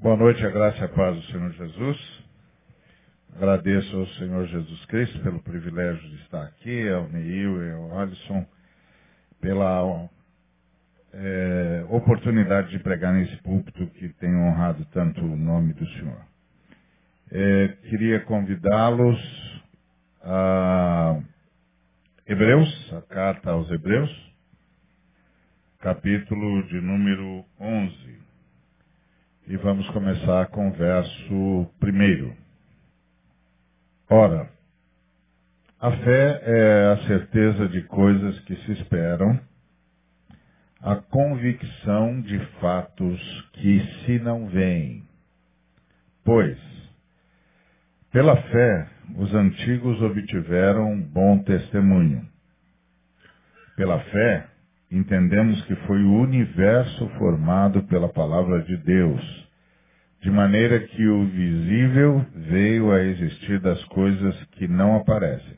Boa noite, a graça e a paz do Senhor Jesus. Agradeço ao Senhor Jesus Cristo pelo privilégio de estar aqui, ao Neil e ao Alisson, pela é, oportunidade de pregar nesse púlpito que tem honrado tanto o nome do Senhor. É, queria convidá-los a Hebreus, a carta aos Hebreus, capítulo de número 11. E vamos começar com o verso primeiro. Ora, a fé é a certeza de coisas que se esperam, a convicção de fatos que se não veem. Pois, pela fé, os antigos obtiveram bom testemunho. Pela fé, entendemos que foi o universo formado pela palavra de Deus, de maneira que o visível veio a existir das coisas que não aparecem.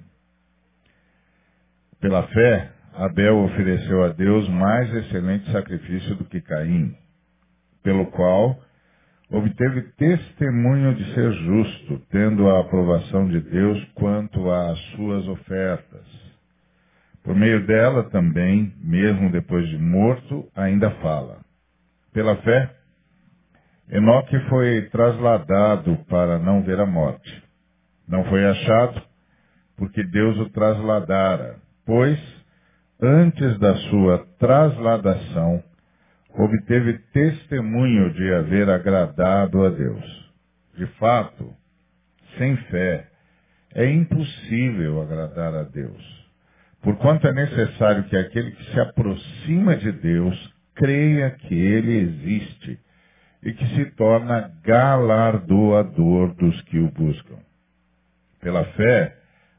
Pela fé, Abel ofereceu a Deus mais excelente sacrifício do que Caim, pelo qual obteve testemunho de ser justo, tendo a aprovação de Deus quanto às suas ofertas. Por meio dela também, mesmo depois de morto, ainda fala. Pela fé, Enoque foi trasladado para não ver a morte. Não foi achado, porque Deus o trasladara, pois, antes da sua trasladação, obteve testemunho de haver agradado a Deus. De fato, sem fé, é impossível agradar a Deus. Porquanto é necessário que aquele que se aproxima de Deus creia que ele existe e que se torna galardoador dos que o buscam. Pela fé,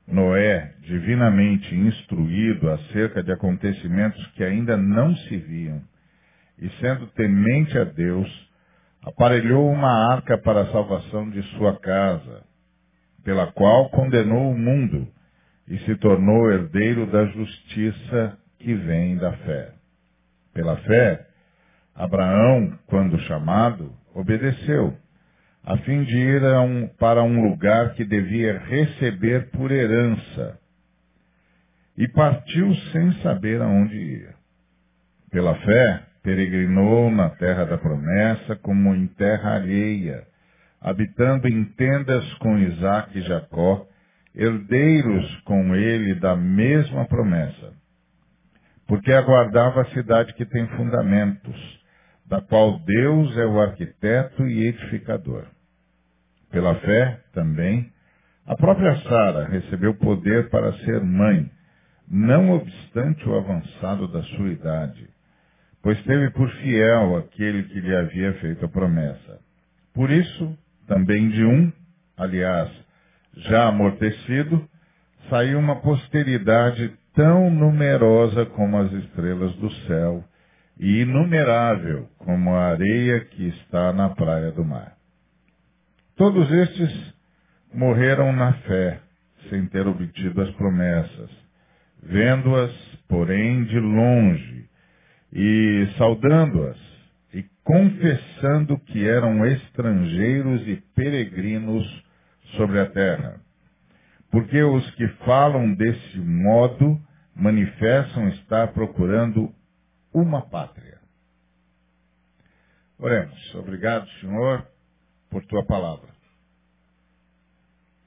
Noé, divinamente instruído acerca de acontecimentos que ainda não se viam, e sendo temente a Deus, aparelhou uma arca para a salvação de sua casa, pela qual condenou o mundo e se tornou herdeiro da justiça que vem da fé. Pela fé, Abraão, quando chamado, obedeceu, a fim de ir um, para um lugar que devia receber por herança, e partiu sem saber aonde ia. Pela fé, peregrinou na terra da promessa como em terra alheia, habitando em tendas com Isaac e Jacó, herdeiros com ele da mesma promessa. Porque aguardava a cidade que tem fundamentos, da qual Deus é o arquiteto e edificador. Pela fé, também, a própria Sara recebeu poder para ser mãe, não obstante o avançado da sua idade, pois teve por fiel aquele que lhe havia feito a promessa. Por isso, também de um, aliás, já amortecido, saiu uma posteridade tão numerosa como as estrelas do céu e inumerável como a areia que está na praia do mar. Todos estes morreram na fé, sem ter obtido as promessas, vendo-as, porém, de longe, e saudando-as, e confessando que eram estrangeiros e peregrinos sobre a terra. Porque os que falam desse modo manifestam estar procurando uma pátria. Oremos. Obrigado, Senhor, por tua palavra.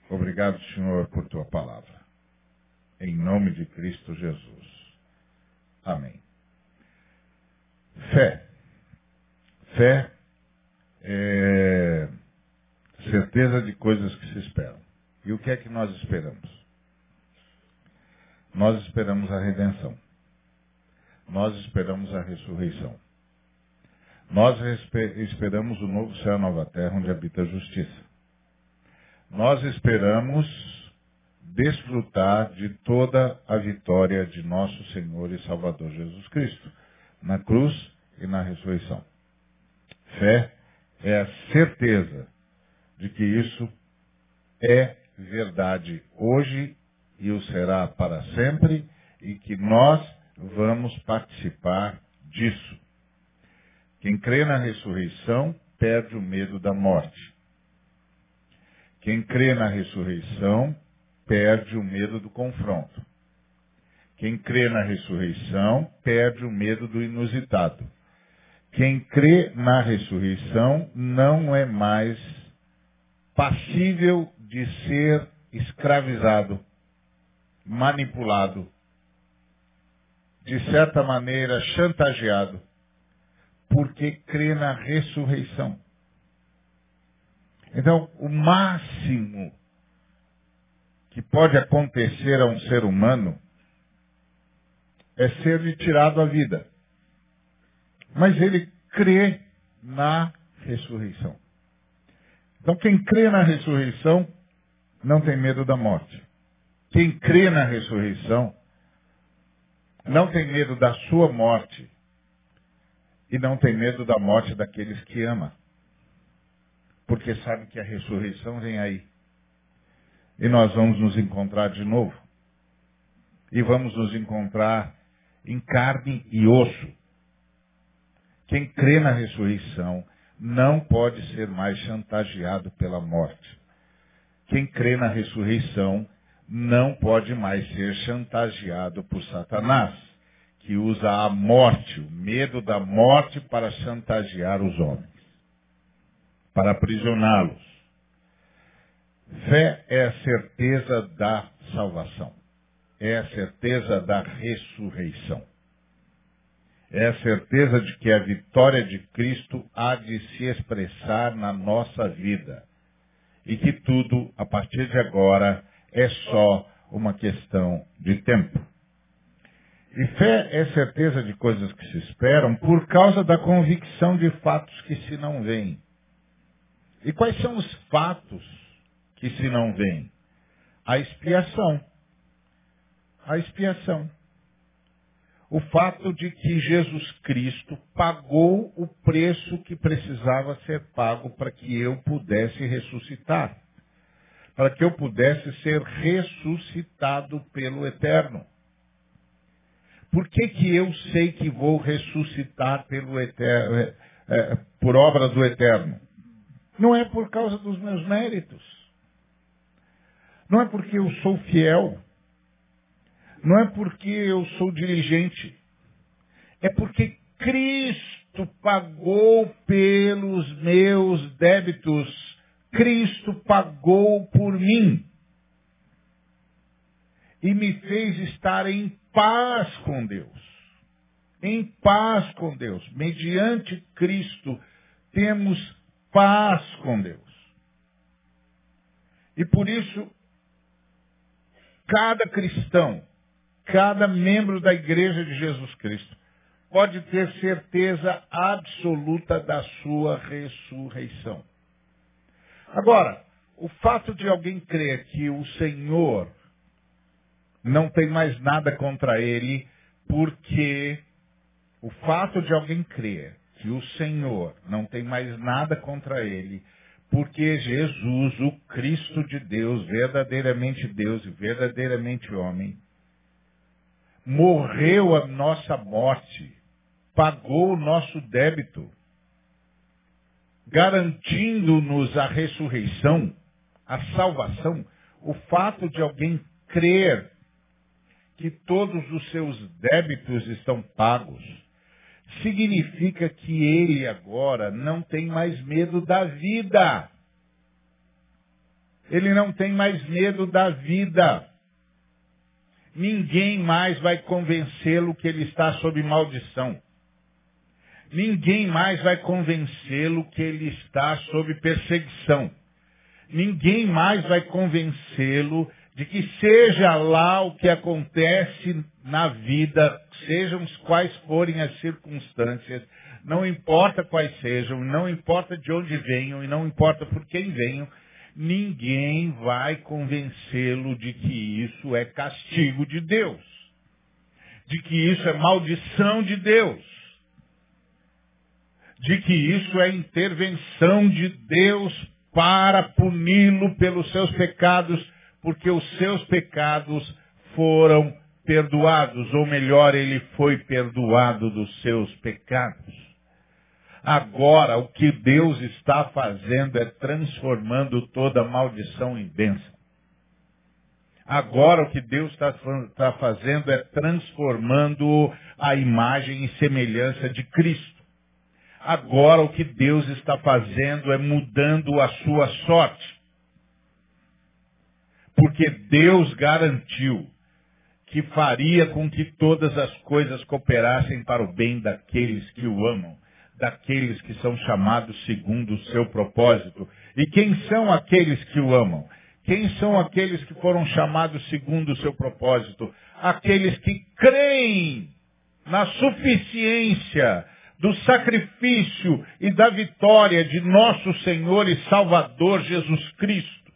Obrigado, Senhor, por tua palavra. Em nome de Cristo Jesus. Amém. Fé. Fé é certeza de coisas que se esperam. E o que é que nós esperamos? Nós esperamos a redenção nós esperamos a ressurreição. Nós esperamos o novo céu e a nova terra onde habita a justiça. Nós esperamos desfrutar de toda a vitória de nosso Senhor e Salvador Jesus Cristo, na cruz e na ressurreição. Fé é a certeza de que isso é verdade hoje e o será para sempre e que nós vamos participar disso. Quem crê na ressurreição perde o medo da morte. Quem crê na ressurreição perde o medo do confronto. Quem crê na ressurreição perde o medo do inusitado. Quem crê na ressurreição não é mais passível de ser escravizado, manipulado, de certa maneira chantageado, porque crê na ressurreição. Então, o máximo que pode acontecer a um ser humano é ser-lhe tirado a vida. Mas ele crê na ressurreição. Então, quem crê na ressurreição não tem medo da morte. Quem crê na ressurreição não tem medo da sua morte e não tem medo da morte daqueles que ama. Porque sabe que a ressurreição vem aí. E nós vamos nos encontrar de novo. E vamos nos encontrar em carne e osso. Quem crê na ressurreição não pode ser mais chantageado pela morte. Quem crê na ressurreição não pode mais ser chantageado por Satanás, que usa a morte, o medo da morte para chantagear os homens, para aprisioná-los. Fé é a certeza da salvação, é a certeza da ressurreição. É a certeza de que a vitória de Cristo há de se expressar na nossa vida. E que tudo, a partir de agora, é só uma questão de tempo. E fé é certeza de coisas que se esperam por causa da convicção de fatos que se não veem. E quais são os fatos que se não veem? A expiação. A expiação. O fato de que Jesus Cristo pagou o preço que precisava ser pago para que eu pudesse ressuscitar para que eu pudesse ser ressuscitado pelo Eterno. Por que, que eu sei que vou ressuscitar pelo eterno, é, é, por obra do Eterno? Não é por causa dos meus méritos. Não é porque eu sou fiel. Não é porque eu sou diligente. É porque Cristo pagou pelos meus débitos Cristo pagou por mim e me fez estar em paz com Deus. Em paz com Deus. Mediante Cristo temos paz com Deus. E por isso, cada cristão, cada membro da igreja de Jesus Cristo, pode ter certeza absoluta da sua ressurreição. Agora, o fato de alguém crer que o Senhor não tem mais nada contra ele, porque o fato de alguém crer que o Senhor não tem mais nada contra ele, porque Jesus, o Cristo de Deus, verdadeiramente Deus e verdadeiramente homem, morreu a nossa morte, pagou o nosso débito garantindo-nos a ressurreição, a salvação, o fato de alguém crer que todos os seus débitos estão pagos, significa que ele agora não tem mais medo da vida. Ele não tem mais medo da vida. Ninguém mais vai convencê-lo que ele está sob maldição. Ninguém mais vai convencê-lo que ele está sob perseguição. Ninguém mais vai convencê-lo de que seja lá o que acontece na vida, sejam quais forem as circunstâncias, não importa quais sejam, não importa de onde venham e não importa por quem venham, ninguém vai convencê-lo de que isso é castigo de Deus, de que isso é maldição de Deus de que isso é intervenção de Deus para puni-lo pelos seus pecados, porque os seus pecados foram perdoados, ou melhor, ele foi perdoado dos seus pecados. Agora, o que Deus está fazendo é transformando toda maldição em bênção. Agora, o que Deus está tá fazendo é transformando a imagem e semelhança de Cristo. Agora, o que Deus está fazendo é mudando a sua sorte. Porque Deus garantiu que faria com que todas as coisas cooperassem para o bem daqueles que o amam daqueles que são chamados segundo o seu propósito. E quem são aqueles que o amam? Quem são aqueles que foram chamados segundo o seu propósito? Aqueles que creem na suficiência do sacrifício e da vitória de nosso Senhor e Salvador Jesus Cristo.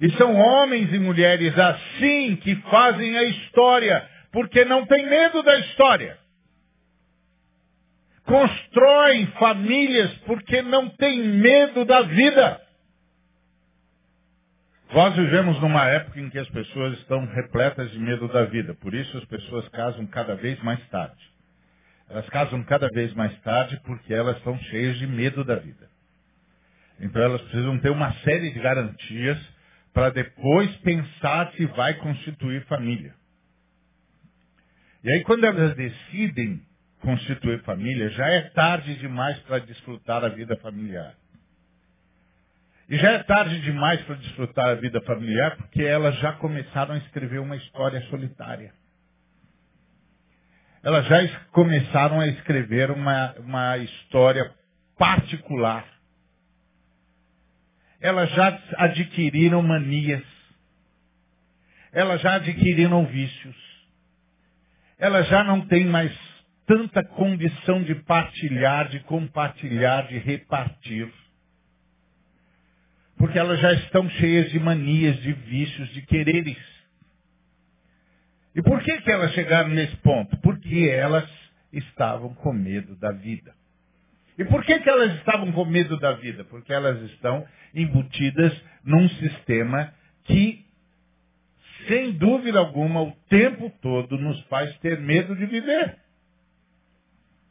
E são homens e mulheres assim que fazem a história, porque não tem medo da história constroem famílias porque não têm medo da vida. Nós vivemos numa época em que as pessoas estão repletas de medo da vida, por isso as pessoas casam cada vez mais tarde. Elas casam cada vez mais tarde porque elas estão cheias de medo da vida. Então elas precisam ter uma série de garantias para depois pensar se vai constituir família. E aí quando elas decidem constituir família, já é tarde demais para desfrutar a vida familiar. E já é tarde demais para desfrutar a vida familiar porque elas já começaram a escrever uma história solitária. Elas já começaram a escrever uma, uma história particular. Elas já adquiriram manias. Elas já adquiriram vícios. Elas já não têm mais tanta condição de partilhar, de compartilhar, de repartir. Porque elas já estão cheias de manias, de vícios, de quereres. E por que, que elas chegaram nesse ponto? Porque elas estavam com medo da vida. E por que, que elas estavam com medo da vida? Porque elas estão embutidas num sistema que, sem dúvida alguma, o tempo todo nos faz ter medo de viver.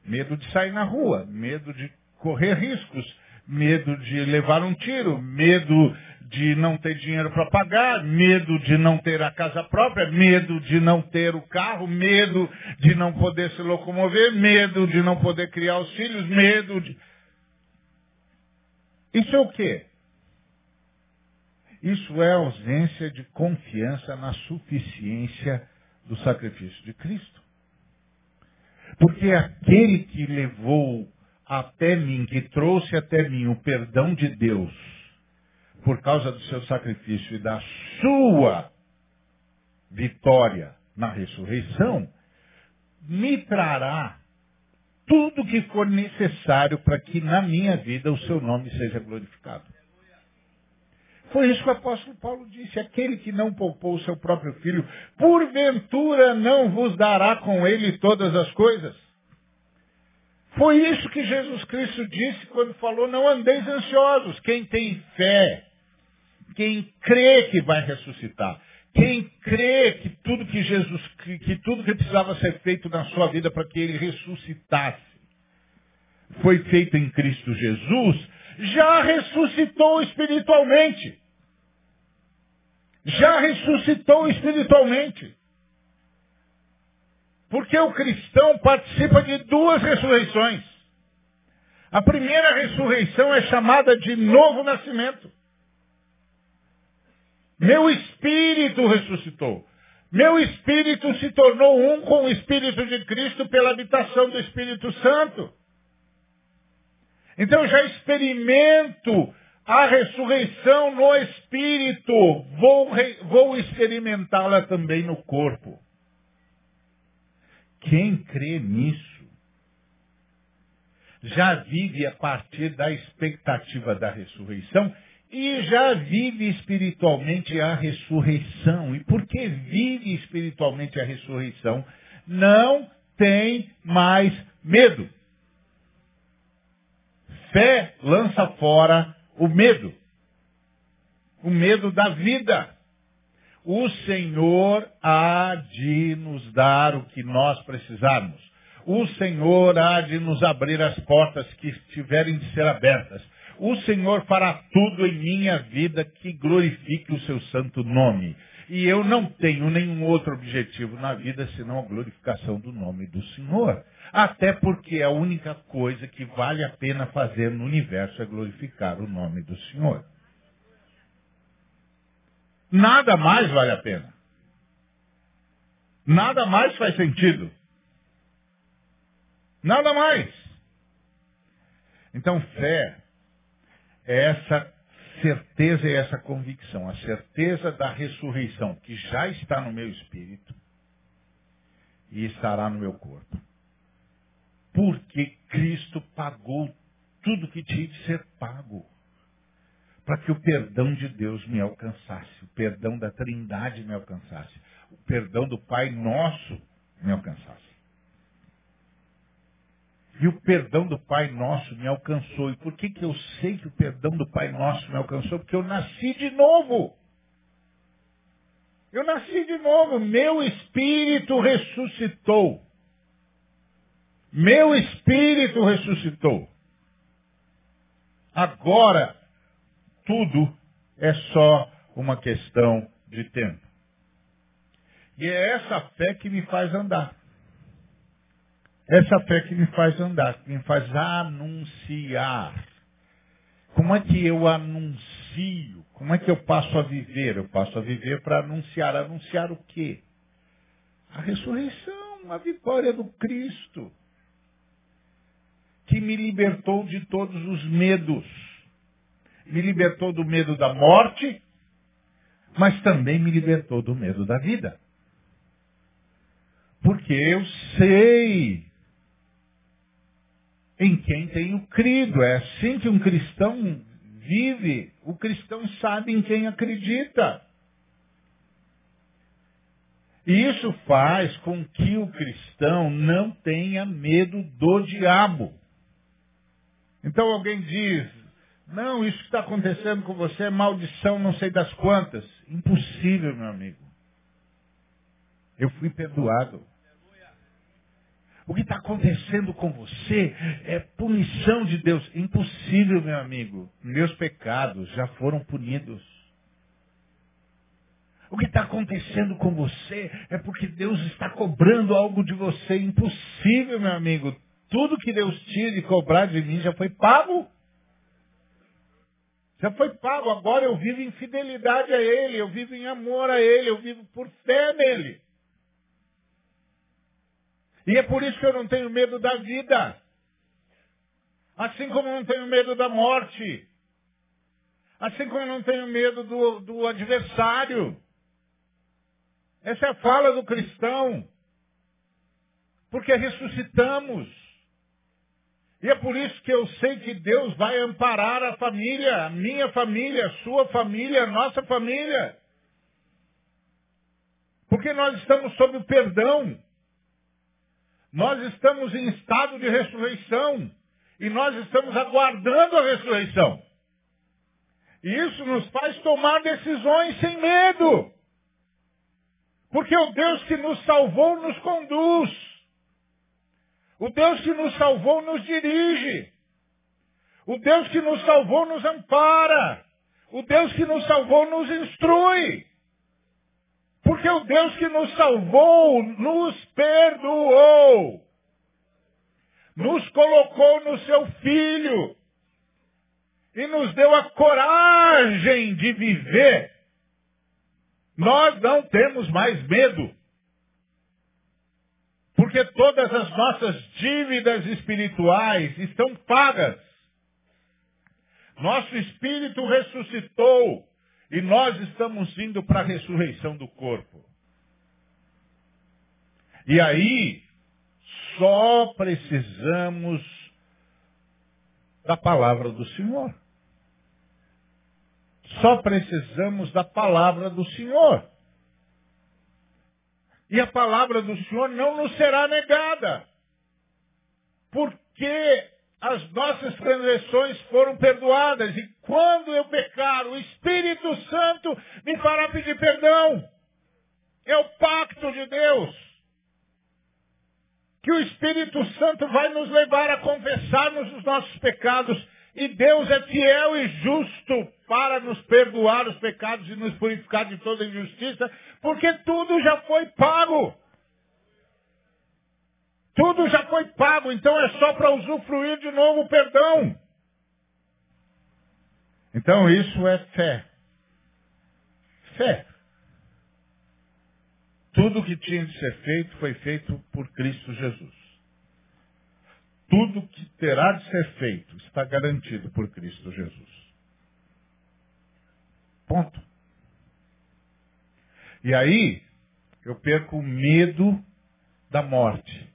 Medo de sair na rua, medo de correr riscos, medo de levar um tiro, medo de não ter dinheiro para pagar, medo de não ter a casa própria, medo de não ter o carro, medo de não poder se locomover, medo de não poder criar os filhos, medo de. Isso é o quê? Isso é ausência de confiança na suficiência do sacrifício de Cristo. Porque aquele que levou até mim, que trouxe até mim o perdão de Deus, por causa do seu sacrifício e da sua vitória na ressurreição, me trará tudo que for necessário para que na minha vida o seu nome seja glorificado. Foi isso que o apóstolo Paulo disse. Aquele que não poupou o seu próprio filho, porventura não vos dará com ele todas as coisas. Foi isso que Jesus Cristo disse quando falou, não andeis ansiosos. Quem tem fé, quem crê que vai ressuscitar, quem crê que tudo que Jesus, que, tudo que precisava ser feito na sua vida para que ele ressuscitasse, foi feito em Cristo Jesus, já ressuscitou espiritualmente já ressuscitou espiritualmente. Porque o cristão participa de duas ressurreições. A primeira ressurreição é chamada de novo nascimento. Meu espírito ressuscitou. Meu espírito se tornou um com o espírito de Cristo pela habitação do Espírito Santo. Então já experimento a ressurreição no espírito. Vou, vou experimentá-la também no corpo. Quem crê nisso já vive a partir da expectativa da ressurreição e já vive espiritualmente a ressurreição. E porque vive espiritualmente a ressurreição, não tem mais medo. Fé lança fora o medo. O medo da vida. O Senhor há de nos dar o que nós precisarmos. O Senhor há de nos abrir as portas que tiverem de ser abertas. O Senhor fará tudo em minha vida que glorifique o seu santo nome. E eu não tenho nenhum outro objetivo na vida senão a glorificação do nome do Senhor. Até porque a única coisa que vale a pena fazer no universo é glorificar o nome do Senhor. Nada mais vale a pena. Nada mais faz sentido. Nada mais. Então, fé é essa certeza e essa convicção, a certeza da ressurreição que já está no meu espírito e estará no meu corpo. Porque Cristo pagou tudo que tinha de ser pago para que o perdão de Deus me alcançasse, o perdão da Trindade me alcançasse, o perdão do Pai Nosso me alcançasse. E o perdão do Pai Nosso me alcançou. E por que, que eu sei que o perdão do Pai Nosso me alcançou? Porque eu nasci de novo. Eu nasci de novo. Meu espírito ressuscitou. Meu espírito ressuscitou. Agora, tudo é só uma questão de tempo. E é essa fé que me faz andar. Essa fé que me faz andar, que me faz anunciar. Como é que eu anuncio? Como é que eu passo a viver? Eu passo a viver para anunciar. Anunciar o quê? A ressurreição, a vitória do Cristo, que me libertou de todos os medos. Me libertou do medo da morte, mas também me libertou do medo da vida. Porque eu sei em quem tenho crido. É assim que um cristão vive. O cristão sabe em quem acredita. E isso faz com que o cristão não tenha medo do diabo. Então alguém diz, não, isso que está acontecendo com você é maldição, não sei das quantas. Impossível, meu amigo. Eu fui perdoado. O que está acontecendo com você é punição de Deus. Impossível, meu amigo. Meus pecados já foram punidos. O que está acontecendo com você é porque Deus está cobrando algo de você. Impossível, meu amigo. Tudo que Deus tinha de cobrar de mim já foi pago. Já foi pago. Agora eu vivo em fidelidade a Ele, eu vivo em amor a Ele, eu vivo por fé nele. E é por isso que eu não tenho medo da vida. Assim como eu não tenho medo da morte. Assim como eu não tenho medo do, do adversário. Essa é a fala do cristão. Porque ressuscitamos. E é por isso que eu sei que Deus vai amparar a família, a minha família, a sua família, a nossa família. Porque nós estamos sob o perdão. Nós estamos em estado de ressurreição. E nós estamos aguardando a ressurreição. E isso nos faz tomar decisões sem medo. Porque o Deus que nos salvou nos conduz. O Deus que nos salvou nos dirige. O Deus que nos salvou nos ampara. O Deus que nos salvou nos instrui. Porque o Deus que nos salvou nos perdoou. Nos colocou no seu Filho. E nos deu a coragem de viver. Nós não temos mais medo. Porque todas as nossas dívidas espirituais estão pagas. Nosso espírito ressuscitou. E nós estamos indo para a ressurreição do corpo. E aí, só precisamos da palavra do Senhor. Só precisamos da palavra do Senhor. E a palavra do Senhor não nos será negada. Porque as nossas transgressões foram perdoadas. E quando eu pecar, o Espírito Santo me fará pedir perdão. É o pacto de Deus. que o Espírito Santo vai nos levar a confessarmos os nossos pecados e Deus é fiel e justo para nos perdoar os pecados e nos purificar de toda injustiça, porque tudo já foi pago. Tudo já foi pago, então é só para usufruir de novo o perdão. Então isso é fé. Fé. Tudo que tinha de ser feito foi feito por Cristo Jesus. Tudo que terá de ser feito está garantido por Cristo Jesus. Ponto. E aí, eu perco o medo da morte.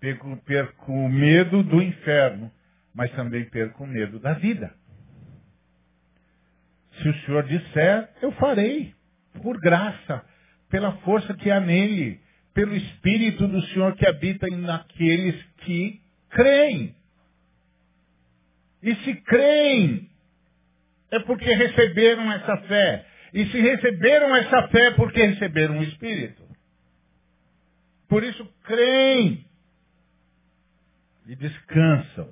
Perco, perco o medo do inferno. Mas também perco o medo da vida. Se o Senhor disser, eu farei. Por graça pela força que há nele, pelo Espírito do Senhor que habita naqueles que creem. E se creem, é porque receberam essa fé. E se receberam essa fé, porque receberam o Espírito. Por isso creem e descansam.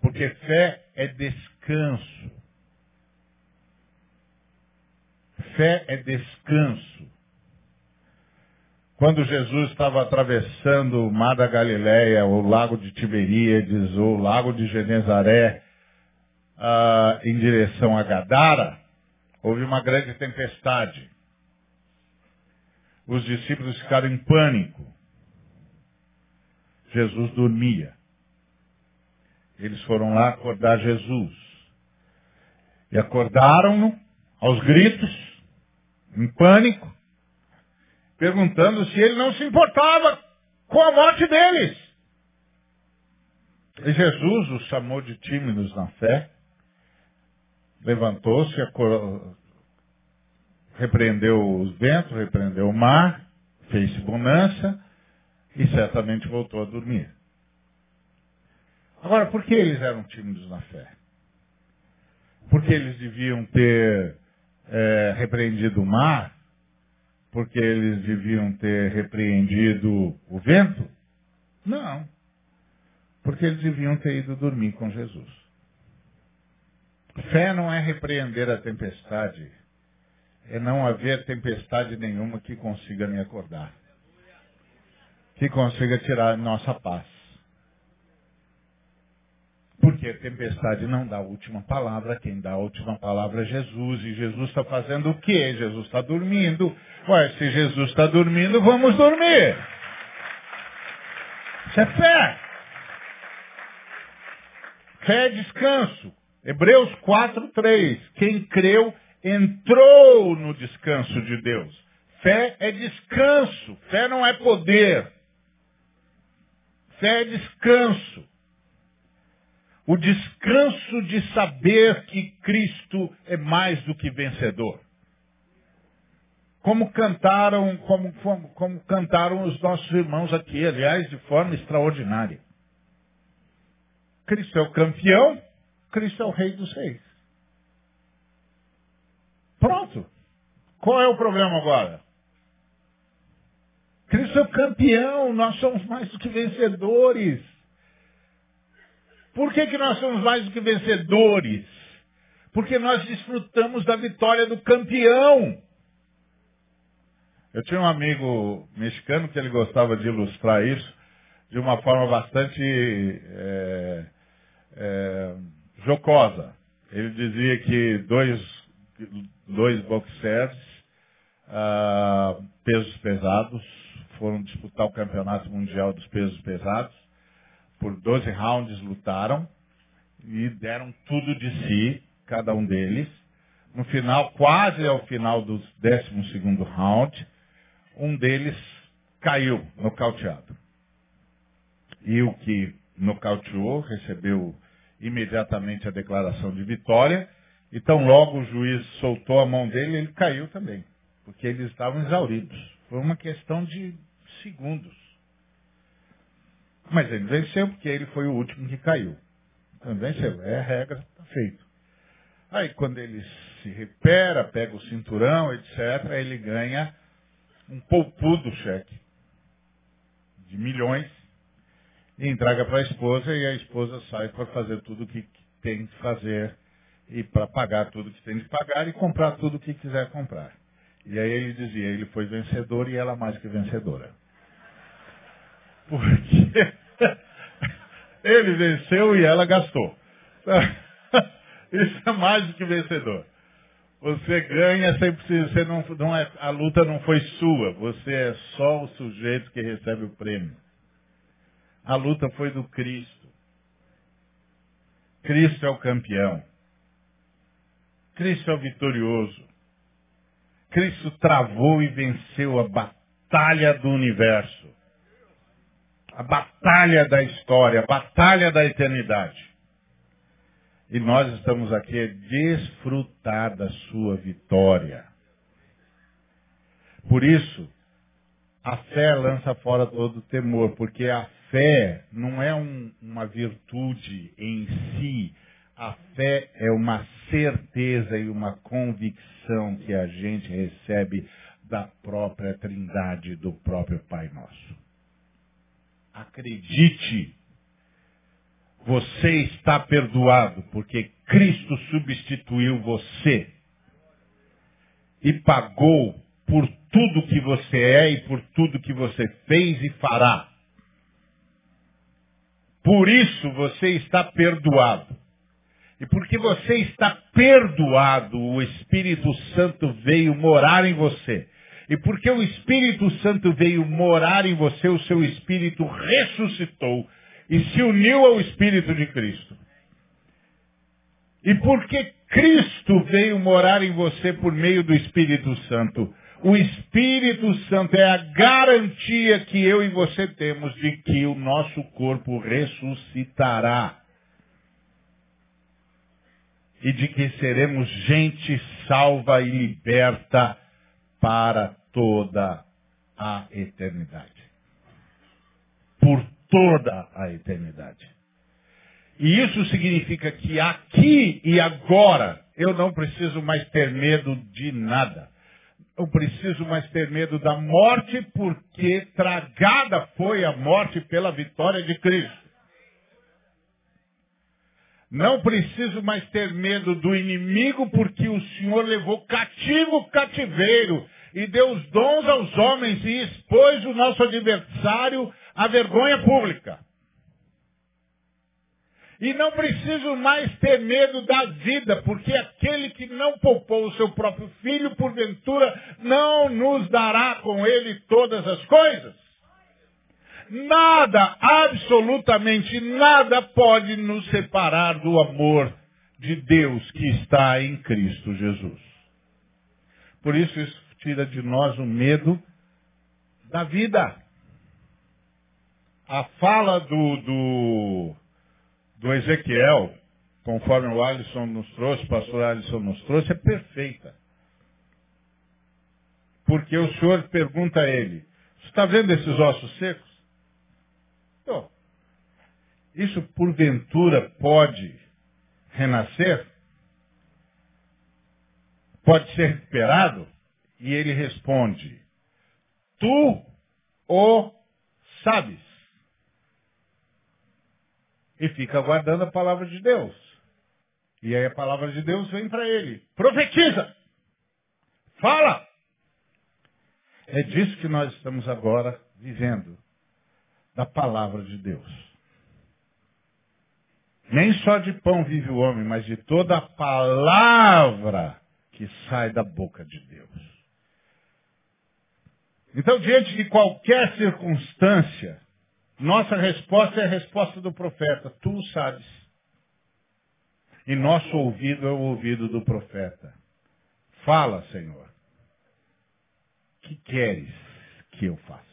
Porque fé é descanso. Fé é descanso. Quando Jesus estava atravessando o mar da Galileia, o lago de Tiberíades, o lago de Genezaré, uh, em direção a Gadara, houve uma grande tempestade. Os discípulos ficaram em pânico. Jesus dormia. Eles foram lá acordar Jesus. E acordaram-no aos gritos, em pânico perguntando se ele não se importava com a morte deles. E Jesus os chamou de tímidos na fé, levantou-se, repreendeu os ventos, repreendeu o mar, fez bonança e certamente voltou a dormir. Agora, por que eles eram tímidos na fé? Porque eles deviam ter é, repreendido o mar porque eles deviam ter repreendido o vento? Não. Porque eles deviam ter ido dormir com Jesus. Fé não é repreender a tempestade, é não haver tempestade nenhuma que consiga me acordar, que consiga tirar nossa paz. Porque a tempestade não dá a última palavra, quem dá a última palavra é Jesus. E Jesus está fazendo o quê? Jesus está dormindo. Ué, se Jesus está dormindo, vamos dormir. Isso é fé. Fé é descanso. Hebreus 4, 3. Quem creu entrou no descanso de Deus. Fé é descanso. Fé não é poder. Fé é descanso o descanso de saber que Cristo é mais do que vencedor. Como cantaram, como, como, como cantaram os nossos irmãos aqui, aliás, de forma extraordinária. Cristo é o campeão, Cristo é o rei dos reis. Pronto. Qual é o problema agora? Cristo é o campeão, nós somos mais do que vencedores. Por que, que nós somos mais do que vencedores? Porque nós desfrutamos da vitória do campeão. Eu tinha um amigo mexicano que ele gostava de ilustrar isso de uma forma bastante é, é, jocosa. Ele dizia que dois, dois boxers, ah, pesos pesados, foram disputar o campeonato mundial dos pesos pesados por 12 rounds lutaram e deram tudo de si, cada um deles. No final, quase ao final do 12 round, um deles caiu nocauteado. E o que nocauteou recebeu imediatamente a declaração de vitória. Então, logo o juiz soltou a mão dele, ele caiu também, porque eles estavam exauridos. Foi uma questão de segundos. Mas ele venceu porque ele foi o último que caiu. Então venceu. É a regra, está feito. Aí quando ele se recupera, pega o cinturão, etc., ele ganha um poupudo cheque de milhões e entrega para a esposa e a esposa sai para fazer tudo o que tem que fazer e para pagar tudo que tem de pagar e comprar tudo o que quiser comprar. E aí ele dizia, ele foi vencedor e ela mais que vencedora. Porque ele venceu e ela gastou. Isso é mais do que vencedor. Você ganha sem precisar, você não, não é, a luta não foi sua, você é só o sujeito que recebe o prêmio. A luta foi do Cristo. Cristo é o campeão. Cristo é o vitorioso. Cristo travou e venceu a batalha do universo. A batalha da história, a batalha da eternidade. E nós estamos aqui a desfrutar da sua vitória. Por isso, a fé lança fora todo temor, porque a fé não é um, uma virtude em si. A fé é uma certeza e uma convicção que a gente recebe da própria Trindade, do próprio Pai Nosso. Acredite você está perdoado porque Cristo substituiu você e pagou por tudo que você é e por tudo que você fez e fará. Por isso você está perdoado. E porque você está perdoado, o Espírito Santo veio morar em você. E porque o Espírito Santo veio morar em você, o seu espírito ressuscitou e se uniu ao Espírito de Cristo. E porque Cristo veio morar em você por meio do Espírito Santo, o Espírito Santo é a garantia que eu e você temos de que o nosso corpo ressuscitará. E de que seremos gente salva e liberta para toda a eternidade. Por toda a eternidade. E isso significa que aqui e agora eu não preciso mais ter medo de nada. Eu preciso mais ter medo da morte porque tragada foi a morte pela vitória de Cristo. Não preciso mais ter medo do inimigo porque o Senhor levou cativo o cativeiro e deu os dons aos homens e expôs o nosso adversário a vergonha pública. E não preciso mais ter medo da vida, porque aquele que não poupou o seu próprio filho, porventura, não nos dará com ele todas as coisas. Nada, absolutamente nada pode nos separar do amor de Deus que está em Cristo Jesus. Por isso, isso tira de nós o medo da vida a fala do, do, do Ezequiel, conforme o Alisson nos trouxe, o pastor Alisson nos trouxe, é perfeita. Porque o Senhor pergunta a ele, você está vendo esses ossos secos? Então, isso porventura pode renascer? Pode ser recuperado? E ele responde, tu o sabes e fica aguardando a palavra de Deus. E aí a palavra de Deus vem para ele. Profetiza! Fala! É disso que nós estamos agora vivendo. Da palavra de Deus. Nem só de pão vive o homem, mas de toda a palavra que sai da boca de Deus. Então, diante de qualquer circunstância, nossa resposta é a resposta do profeta. Tu sabes. E nosso ouvido é o ouvido do profeta. Fala, Senhor. Que queres que eu faça?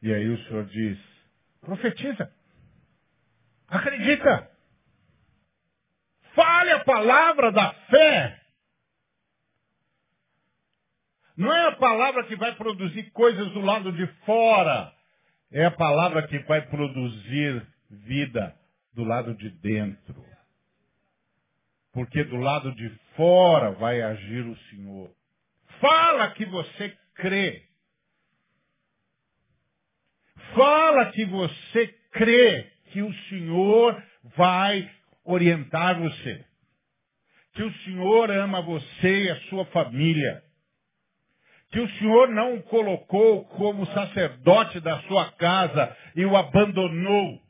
E aí o Senhor diz, profetiza. Acredita. Fale a palavra da fé. Não é a palavra que vai produzir coisas do lado de fora. É a palavra que vai produzir vida do lado de dentro. Porque do lado de fora vai agir o Senhor. Fala que você crê. Fala que você crê que o Senhor vai orientar você. Que o Senhor ama você e a sua família. Que o Senhor não o colocou como sacerdote da sua casa e o abandonou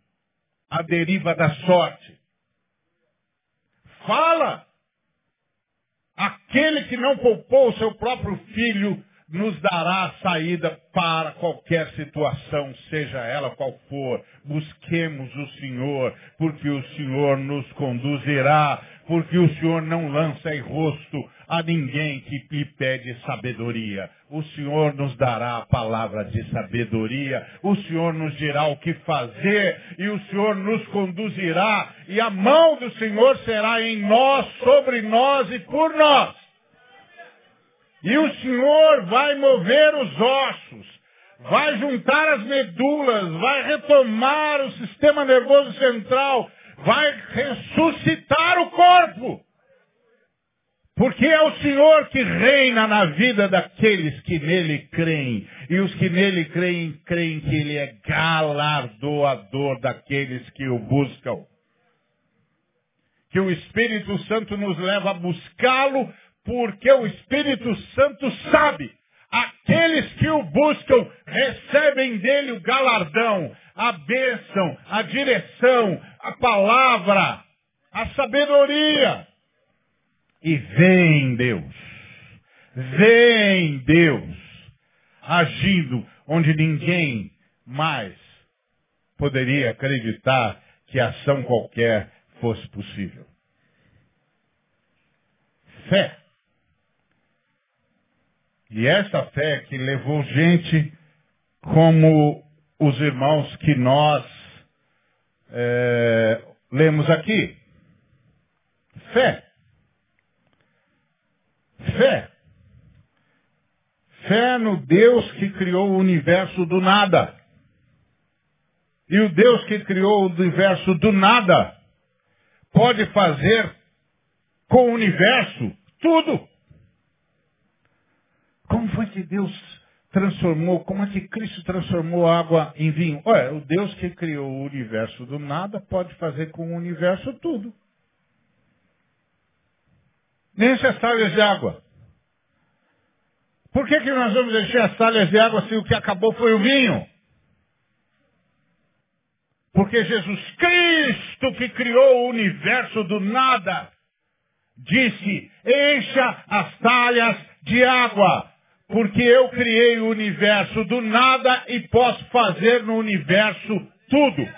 à deriva da sorte. Fala! Aquele que não poupou o seu próprio filho nos dará saída para qualquer situação, seja ela qual for. Busquemos o Senhor, porque o Senhor nos conduzirá, porque o Senhor não lança em rosto a ninguém que lhe pede sabedoria. O Senhor nos dará a palavra de sabedoria, o Senhor nos dirá o que fazer e o Senhor nos conduzirá e a mão do Senhor será em nós, sobre nós e por nós. E o Senhor vai mover os ossos, vai juntar as medulas, vai retomar o sistema nervoso central, vai ressuscitar o corpo. Porque é o Senhor que reina na vida daqueles que nele creem. E os que nele creem, creem que ele é galardoador daqueles que o buscam. Que o Espírito Santo nos leva a buscá-lo porque o Espírito Santo sabe. Aqueles que o buscam recebem dele o galardão, a bênção, a direção, a palavra, a sabedoria. E vem Deus, vem Deus, agindo onde ninguém mais poderia acreditar que ação qualquer fosse possível. Fé e essa fé que levou gente como os irmãos que nós é, lemos aqui. Fé. Fé. Fé no Deus que criou o universo do nada. E o Deus que criou o universo do nada pode fazer com o universo tudo. Como foi que Deus transformou, como é que Cristo transformou água em vinho? Olha, o Deus que criou o universo do nada pode fazer com o universo tudo. Enche as talhas de água. Por que, que nós vamos encher as talhas de água se o que acabou foi o vinho? Porque Jesus Cristo, que criou o universo do nada, disse, encha as talhas de água. Porque eu criei o universo do nada e posso fazer no universo tudo.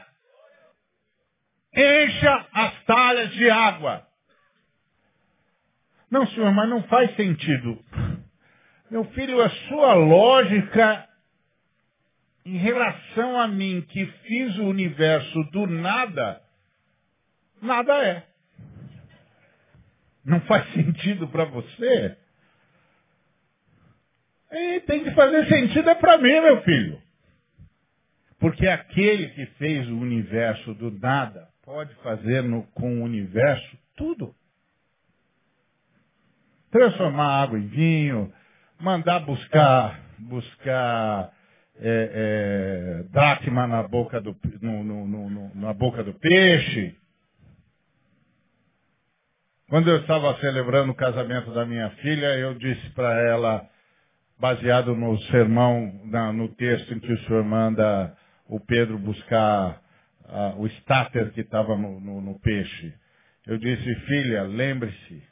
Encha as talhas de água. Não, senhor, mas não faz sentido. Meu filho, a sua lógica em relação a mim, que fiz o universo do nada, nada é. Não faz sentido para você? E tem que fazer sentido é para mim, meu filho. Porque aquele que fez o universo do nada pode fazer no, com o universo tudo. Transformar água em vinho, mandar buscar, buscar é, é, dracma na boca do, no, no, no, na boca do peixe. Quando eu estava celebrando o casamento da minha filha, eu disse para ela, baseado no sermão, na, no texto em que o senhor manda o Pedro buscar o estáter que estava no, no, no peixe. Eu disse, filha, lembre-se,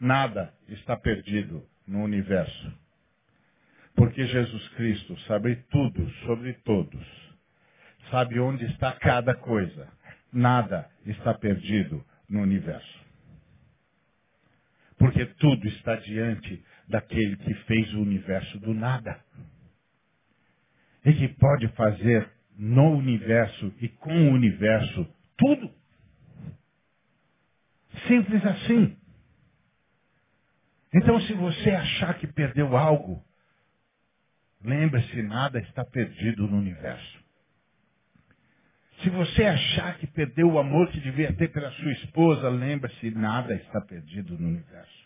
nada está perdido no universo. Porque Jesus Cristo sabe tudo sobre todos. Sabe onde está cada coisa. Nada está perdido no universo. Porque tudo está diante daquele que fez o universo do nada. E que pode fazer no universo e com o universo tudo. Simples assim. Então, se você achar que perdeu algo, lembre-se, nada está perdido no universo. Se você achar que perdeu o amor que devia ter pela sua esposa, lembre-se, nada está perdido no universo.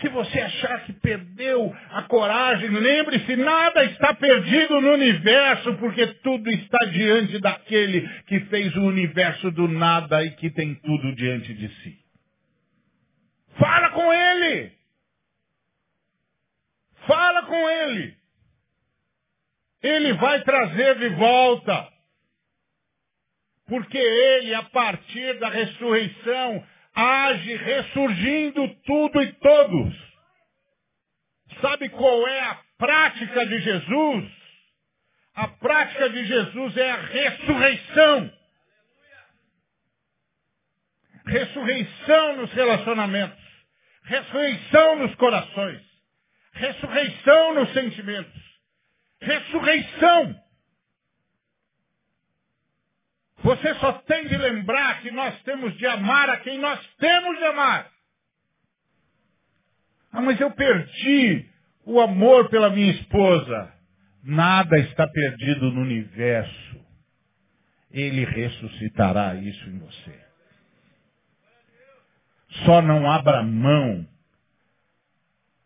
Se você achar que perdeu a coragem, lembre-se, nada está perdido no universo, porque tudo está diante daquele que fez o universo do nada e que tem tudo diante de si. Fala com ele! Fala com ele! Ele vai trazer de volta. Porque ele, a partir da ressurreição, age ressurgindo tudo e todos. Sabe qual é a prática de Jesus? A prática de Jesus é a ressurreição. Ressurreição nos relacionamentos. Ressurreição nos corações. Ressurreição nos sentimentos. Ressurreição. Você só tem de lembrar que nós temos de amar a quem nós temos de amar. Ah, mas eu perdi o amor pela minha esposa. Nada está perdido no universo. Ele ressuscitará isso em você. Só não abra mão,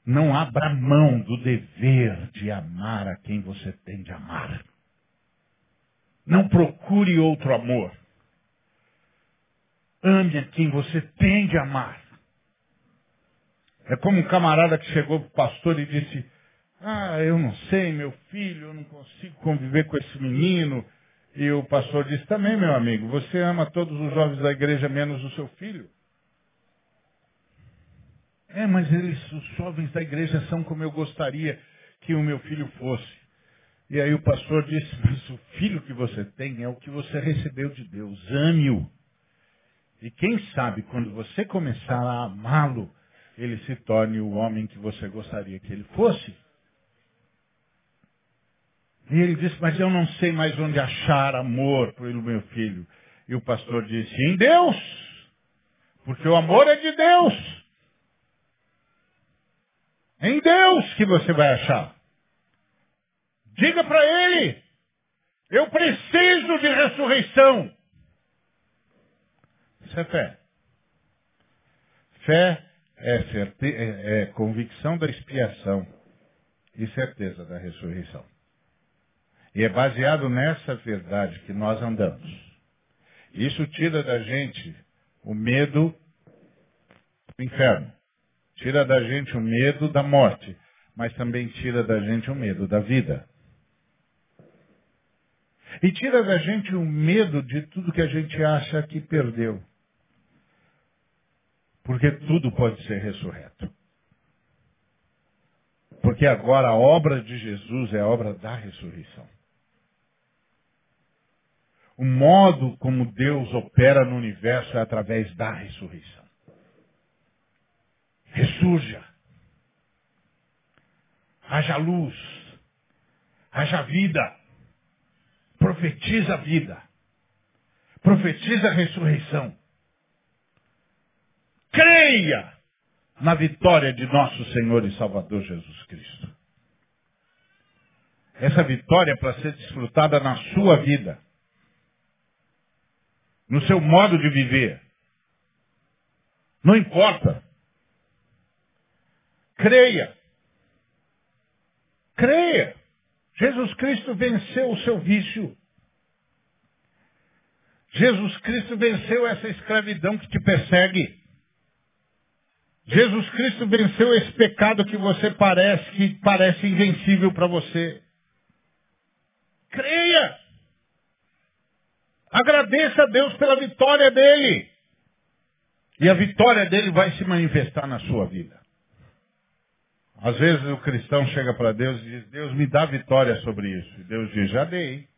não abra mão do dever de amar a quem você tem de amar. Não procure outro amor. Ame a quem você tem de amar. É como um camarada que chegou para o pastor e disse, ah, eu não sei, meu filho, eu não consigo conviver com esse menino. E o pastor disse, também, meu amigo, você ama todos os jovens da igreja menos o seu filho. É, mas eles, os jovens da igreja são como eu gostaria que o meu filho fosse. E aí o pastor disse, mas o filho que você tem é o que você recebeu de Deus. Ame-o. E quem sabe, quando você começar a amá-lo, ele se torne o homem que você gostaria que ele fosse. E ele disse, mas eu não sei mais onde achar amor pelo meu filho. E o pastor disse, em Deus. Porque o amor é de Deus. Em Deus que você vai achar. Diga para ele, eu preciso de ressurreição. Isso é fé. Fé é, certe... é, é convicção da expiação e certeza da ressurreição. E é baseado nessa verdade que nós andamos. Isso tira da gente o medo do inferno. Tira da gente o medo da morte. Mas também tira da gente o medo da vida. E tira da gente o medo de tudo que a gente acha que perdeu. Porque tudo pode ser ressurreto. Porque agora a obra de Jesus é a obra da ressurreição. O modo como Deus opera no universo é através da ressurreição. Ressurja. Haja luz. Haja vida profetiza a vida. Profetiza a ressurreição. Creia na vitória de nosso Senhor e Salvador Jesus Cristo. Essa vitória é para ser desfrutada na sua vida. No seu modo de viver. Não importa. Creia. Creia. Jesus Cristo venceu o seu vício. Jesus Cristo venceu essa escravidão que te persegue. Jesus Cristo venceu esse pecado que você parece que parece invencível para você. Creia. Agradeça a Deus pela vitória dele. E a vitória dele vai se manifestar na sua vida. Às vezes o cristão chega para Deus e diz, Deus me dá vitória sobre isso. E Deus diz, já dei.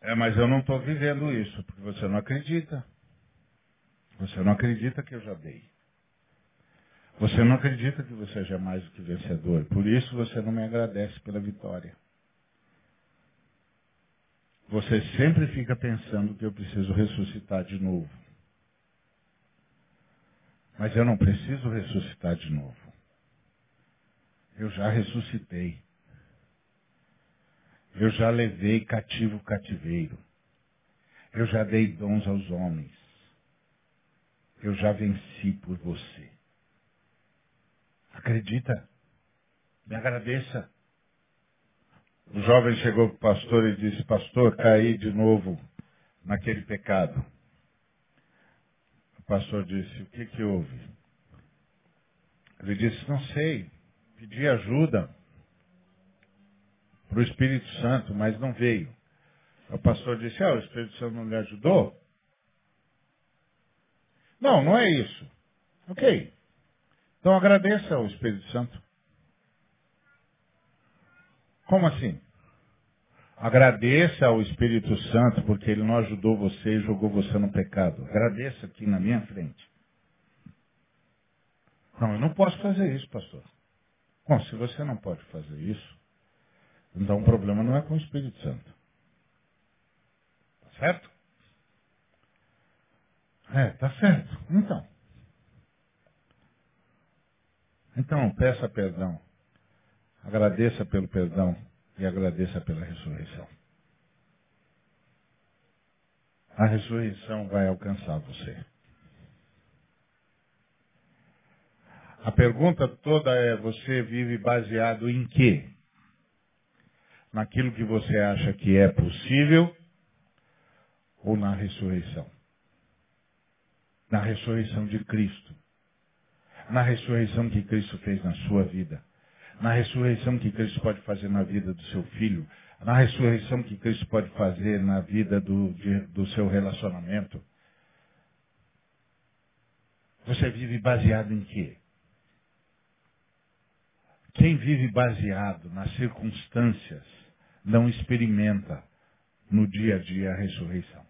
É, mas eu não estou vivendo isso, porque você não acredita. Você não acredita que eu já dei. Você não acredita que você é mais do que vencedor. Por isso você não me agradece pela vitória. Você sempre fica pensando que eu preciso ressuscitar de novo. Mas eu não preciso ressuscitar de novo. Eu já ressuscitei. Eu já levei cativo o cativeiro. Eu já dei dons aos homens. Eu já venci por você. Acredita? Me agradeça. O jovem chegou para o pastor e disse, pastor, caí de novo naquele pecado. Pastor disse, o que, que houve? Ele disse, não sei, pedi ajuda para o Espírito Santo, mas não veio. O pastor disse, ah, o Espírito Santo não lhe ajudou? Não, não é isso. Ok. Então agradeça ao Espírito Santo. Como assim? Agradeça ao Espírito Santo porque ele não ajudou você e jogou você no pecado. Agradeça aqui na minha frente. Não, eu não posso fazer isso, pastor. Bom, se você não pode fazer isso, então o problema não é com o Espírito Santo. Tá certo? É, tá certo. Então. Então, peça perdão. Agradeça pelo perdão e agradeça pela ressurreição. A ressurreição vai alcançar você. A pergunta toda é: você vive baseado em quê? Naquilo que você acha que é possível ou na ressurreição? Na ressurreição de Cristo. Na ressurreição que Cristo fez na sua vida. Na ressurreição que Cristo pode fazer na vida do seu filho. Na ressurreição que Cristo pode fazer na vida do, de, do seu relacionamento. Você vive baseado em quê? Quem vive baseado nas circunstâncias não experimenta no dia a dia a ressurreição.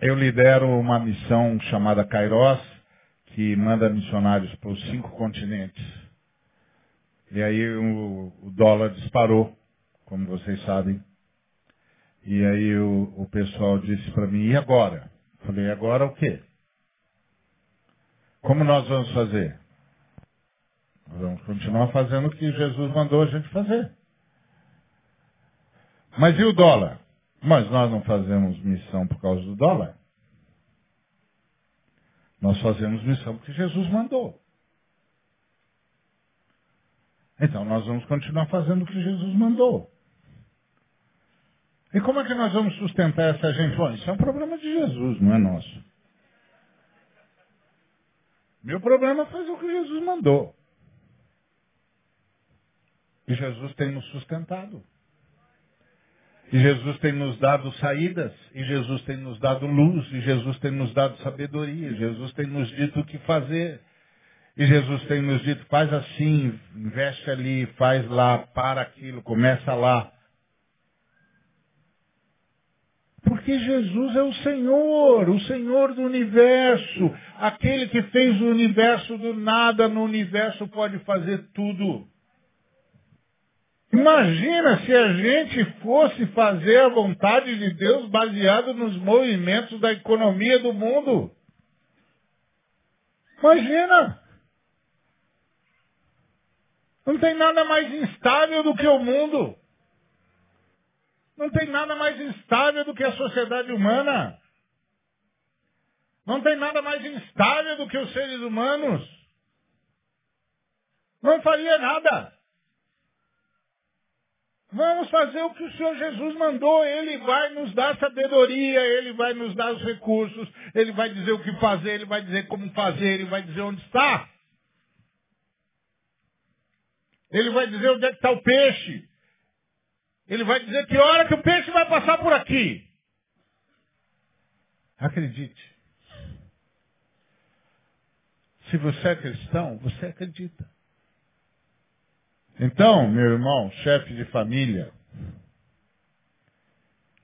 Eu lidero uma missão chamada Kairos, que manda missionários para os cinco continentes. E aí o, o dólar disparou, como vocês sabem. E aí o, o pessoal disse para mim, e agora? Falei, agora o quê? Como nós vamos fazer? Vamos continuar fazendo o que Jesus mandou a gente fazer. Mas e o dólar? Mas nós não fazemos missão por causa do dólar. Nós fazemos missão porque Jesus mandou. Então nós vamos continuar fazendo o que Jesus mandou. E como é que nós vamos sustentar essa gente? Bom, isso é um problema de Jesus, não é nosso. Meu problema é fazer o que Jesus mandou. E Jesus tem nos sustentado. E Jesus tem nos dado saídas, e Jesus tem nos dado luz, e Jesus tem nos dado sabedoria, Jesus tem nos dito o que fazer. E Jesus tem nos dito, faz assim, investe ali, faz lá, para aquilo, começa lá. Porque Jesus é o Senhor, o Senhor do universo. Aquele que fez o universo do nada no universo pode fazer tudo. Imagina se a gente fosse fazer a vontade de Deus baseado nos movimentos da economia do mundo. Imagina! Não tem nada mais instável do que o mundo. Não tem nada mais instável do que a sociedade humana. Não tem nada mais instável do que os seres humanos. Não faria nada. Vamos fazer o que o Senhor Jesus mandou. Ele vai nos dar sabedoria, Ele vai nos dar os recursos, Ele vai dizer o que fazer, Ele vai dizer como fazer, Ele vai dizer onde está. Ele vai dizer onde é que está o peixe. Ele vai dizer que hora que o peixe vai passar por aqui. Acredite. Se você é cristão, você acredita. Então, meu irmão, chefe de família,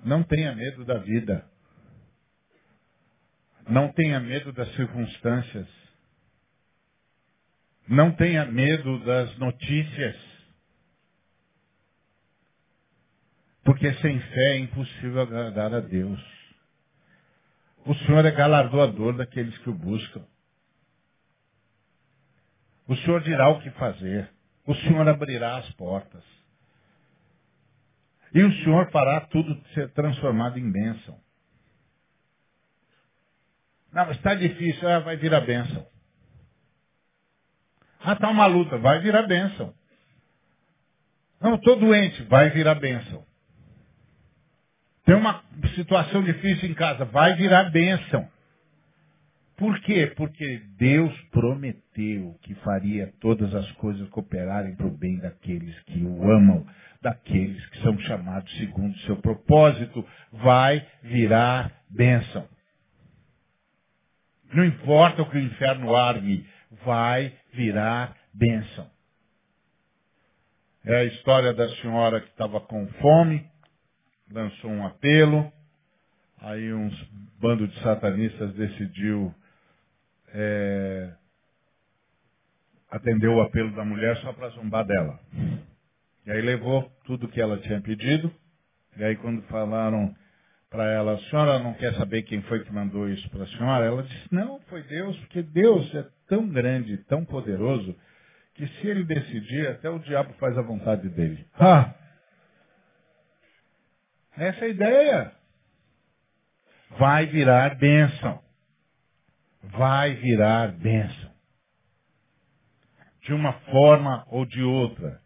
não tenha medo da vida. Não tenha medo das circunstâncias. Não tenha medo das notícias. Porque sem fé é impossível agradar a Deus. O Senhor é galardoador daqueles que o buscam. O Senhor dirá o que fazer o Senhor abrirá as portas. E o Senhor fará tudo ser transformado em bênção. Não, mas está difícil, ah, vai virar bênção. Ah, está uma luta, vai virar bênção. Não, estou doente, vai virar bênção. Tem uma situação difícil em casa, vai virar bênção. Por quê? Porque Deus prometeu que faria todas as coisas cooperarem para o bem daqueles que o amam, daqueles que são chamados segundo o seu propósito. Vai virar bênção. Não importa o que o inferno arme, vai virar bênção. É a história da senhora que estava com fome, lançou um apelo, aí uns bando de satanistas decidiu é, atender o apelo da mulher só para zombar dela. E aí levou tudo que ela tinha pedido, e aí quando falaram para ela, a senhora não quer saber quem foi que mandou isso para a senhora? Ela disse, não, foi Deus, porque Deus é tão grande, tão poderoso, que se ele decidir, até o diabo faz a vontade dele. Ah! Essa é ideia. Vai virar bênção. Vai virar bênção. De uma forma ou de outra.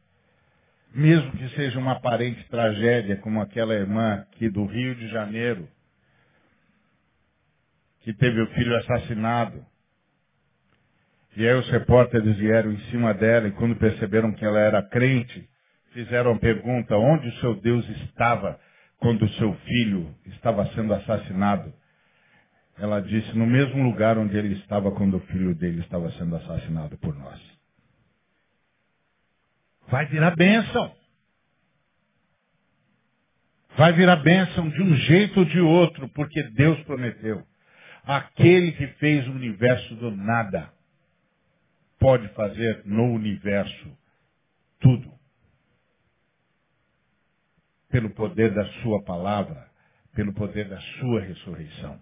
Mesmo que seja uma aparente tragédia, como aquela irmã aqui do Rio de Janeiro, que teve o filho assassinado. E aí os repórteres vieram em cima dela e quando perceberam que ela era crente, fizeram a pergunta, onde o seu Deus estava quando o seu filho estava sendo assassinado? Ela disse, no mesmo lugar onde ele estava quando o filho dele estava sendo assassinado por nós. Vai virar bênção. Vai virar bênção de um jeito ou de outro, porque Deus prometeu. Aquele que fez o universo do nada pode fazer no universo tudo. Pelo poder da sua palavra, pelo poder da sua ressurreição.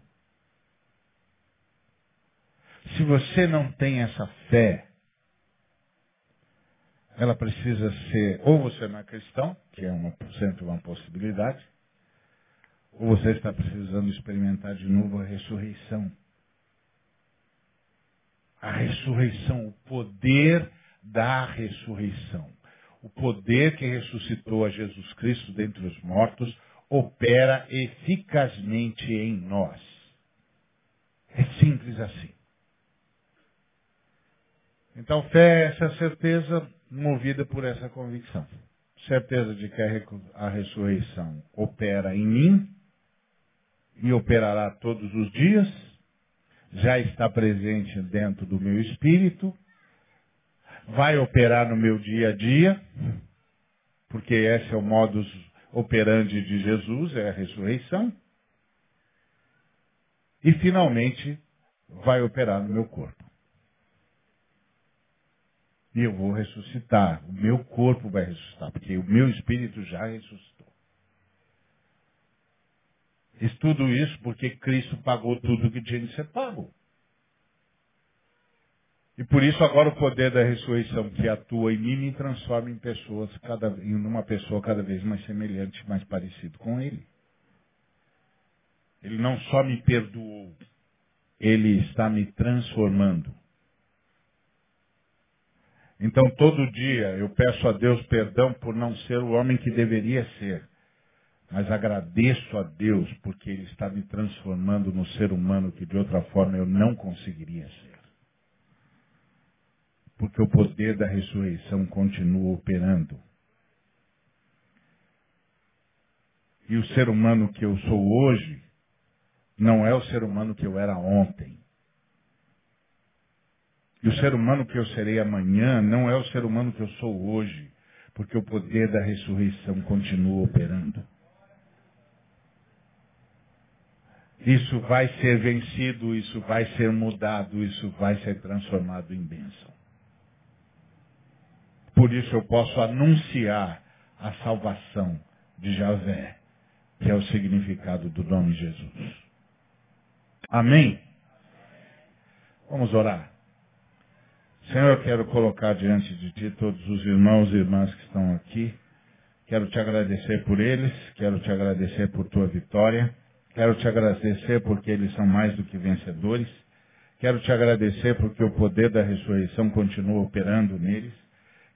Se você não tem essa fé, ela precisa ser, ou você não é cristão, que é uma, sempre uma possibilidade, ou você está precisando experimentar de novo a ressurreição. A ressurreição, o poder da ressurreição. O poder que ressuscitou a Jesus Cristo dentre os mortos opera eficazmente em nós. É simples assim. Então, fé é essa certeza movida por essa convicção. Certeza de que a ressurreição opera em mim e operará todos os dias, já está presente dentro do meu espírito, vai operar no meu dia a dia, porque esse é o modus operandi de Jesus, é a ressurreição, e finalmente vai operar no meu corpo. E eu vou ressuscitar. O meu corpo vai ressuscitar, porque o meu espírito já ressuscitou. Fiz tudo isso porque Cristo pagou tudo que tinha de ser pago. E por isso agora o poder da ressurreição que atua em mim me transforma em pessoas, cada, em uma pessoa cada vez mais semelhante, mais parecido com Ele. Ele não só me perdoou, Ele está me transformando. Então todo dia eu peço a Deus perdão por não ser o homem que deveria ser. Mas agradeço a Deus porque Ele está me transformando no ser humano que de outra forma eu não conseguiria ser. Porque o poder da ressurreição continua operando. E o ser humano que eu sou hoje não é o ser humano que eu era ontem. E o ser humano que eu serei amanhã não é o ser humano que eu sou hoje, porque o poder da ressurreição continua operando. Isso vai ser vencido, isso vai ser mudado, isso vai ser transformado em bênção. Por isso eu posso anunciar a salvação de Javé, que é o significado do nome Jesus. Amém? Vamos orar. Senhor, eu quero colocar diante de Ti todos os irmãos e irmãs que estão aqui. Quero te agradecer por eles, quero te agradecer por Tua vitória, Quero te agradecer porque eles são mais do que vencedores. Quero te agradecer porque o poder da ressurreição continua operando neles.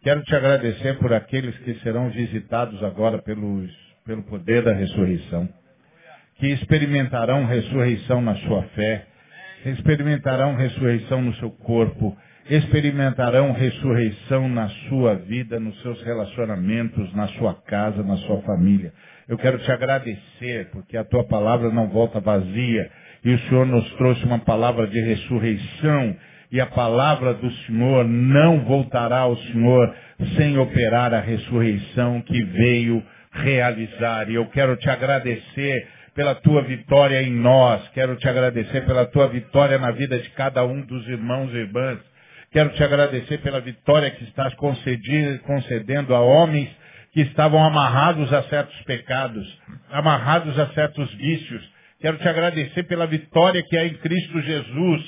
Quero te agradecer por aqueles que serão visitados agora pelos, pelo poder da ressurreição, que experimentarão ressurreição na sua fé, experimentarão ressurreição no seu corpo, experimentarão ressurreição na sua vida, nos seus relacionamentos, na sua casa, na sua família. Eu quero te agradecer, porque a tua palavra não volta vazia, e o Senhor nos trouxe uma palavra de ressurreição, e a palavra do Senhor não voltará ao Senhor sem operar a ressurreição que veio realizar. E eu quero te agradecer pela tua vitória em nós, quero te agradecer pela tua vitória na vida de cada um dos irmãos e irmãs. Quero te agradecer pela vitória que estás concedendo a homens que estavam amarrados a certos pecados, amarrados a certos vícios. Quero te agradecer pela vitória que há em Cristo Jesus.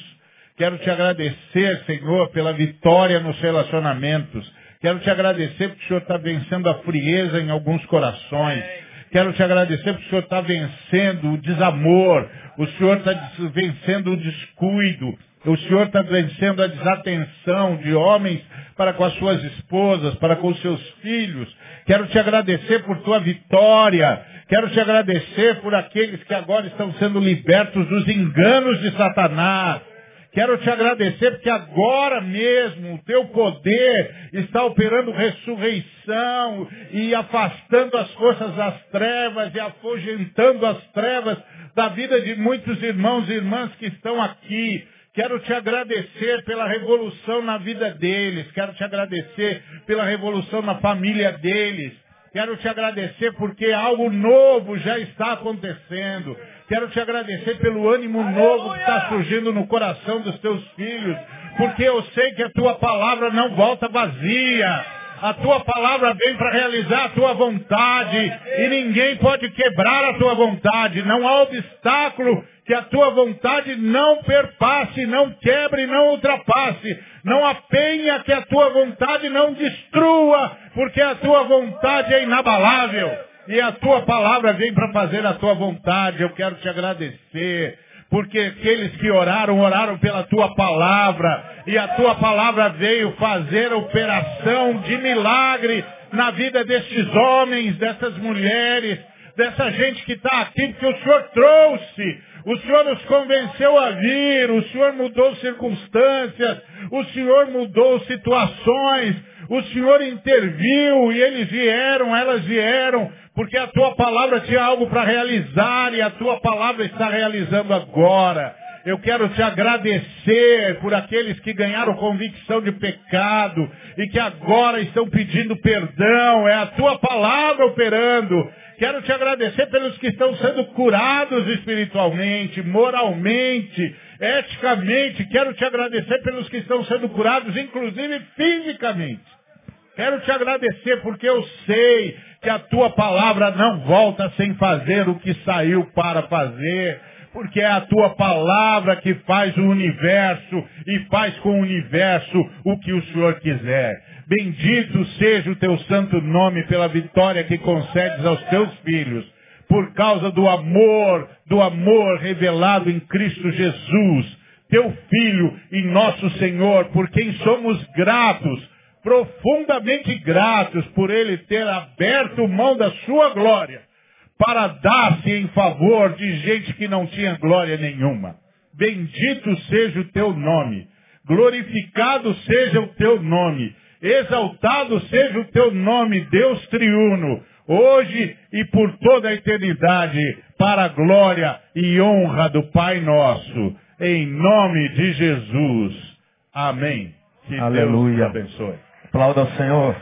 Quero te agradecer, Senhor, pela vitória nos relacionamentos. Quero te agradecer porque o Senhor está vencendo a frieza em alguns corações. Quero te agradecer porque o Senhor está vencendo o desamor. O Senhor está vencendo o descuido. O Senhor está vencendo a desatenção de homens para com as suas esposas, para com os seus filhos. Quero te agradecer por tua vitória. Quero te agradecer por aqueles que agora estão sendo libertos dos enganos de Satanás. Quero te agradecer porque agora mesmo o teu poder está operando ressurreição e afastando as forças das trevas e afugentando as trevas da vida de muitos irmãos e irmãs que estão aqui. Quero te agradecer pela revolução na vida deles. Quero te agradecer pela revolução na família deles. Quero te agradecer porque algo novo já está acontecendo. Quero te agradecer pelo ânimo novo que está surgindo no coração dos teus filhos. Porque eu sei que a tua palavra não volta vazia. A tua palavra vem para realizar a tua vontade. E ninguém pode quebrar a tua vontade. Não há obstáculo que a tua vontade não perpasse, não quebre, não ultrapasse. Não há penha que a tua vontade não destrua, porque a tua vontade é inabalável. E a tua palavra vem para fazer a tua vontade. Eu quero te agradecer porque aqueles que oraram, oraram pela tua palavra, e a tua palavra veio fazer operação de milagre na vida destes homens, dessas mulheres, dessa gente que está aqui, porque o Senhor trouxe, o Senhor nos convenceu a vir, o Senhor mudou circunstâncias, o Senhor mudou situações, o Senhor interviu e eles vieram, elas vieram, porque a tua palavra tinha algo para realizar e a tua palavra está realizando agora. Eu quero te agradecer por aqueles que ganharam convicção de pecado e que agora estão pedindo perdão. É a tua palavra operando. Quero te agradecer pelos que estão sendo curados espiritualmente, moralmente, eticamente. Quero te agradecer pelos que estão sendo curados, inclusive fisicamente. Quero te agradecer porque eu sei que a tua palavra não volta sem fazer o que saiu para fazer. Porque é a tua palavra que faz o universo e faz com o universo o que o Senhor quiser. Bendito seja o teu santo nome pela vitória que concedes aos teus filhos, por causa do amor, do amor revelado em Cristo Jesus, teu Filho e nosso Senhor, por quem somos gratos profundamente gratos por ele ter aberto mão da sua glória para dar-se em favor de gente que não tinha glória nenhuma. Bendito seja o teu nome, glorificado seja o teu nome, exaltado seja o teu nome, Deus triuno, hoje e por toda a eternidade, para a glória e honra do Pai nosso, em nome de Jesus. Amém. Que Aleluia. Deus te abençoe. Aplauda ao Senhor.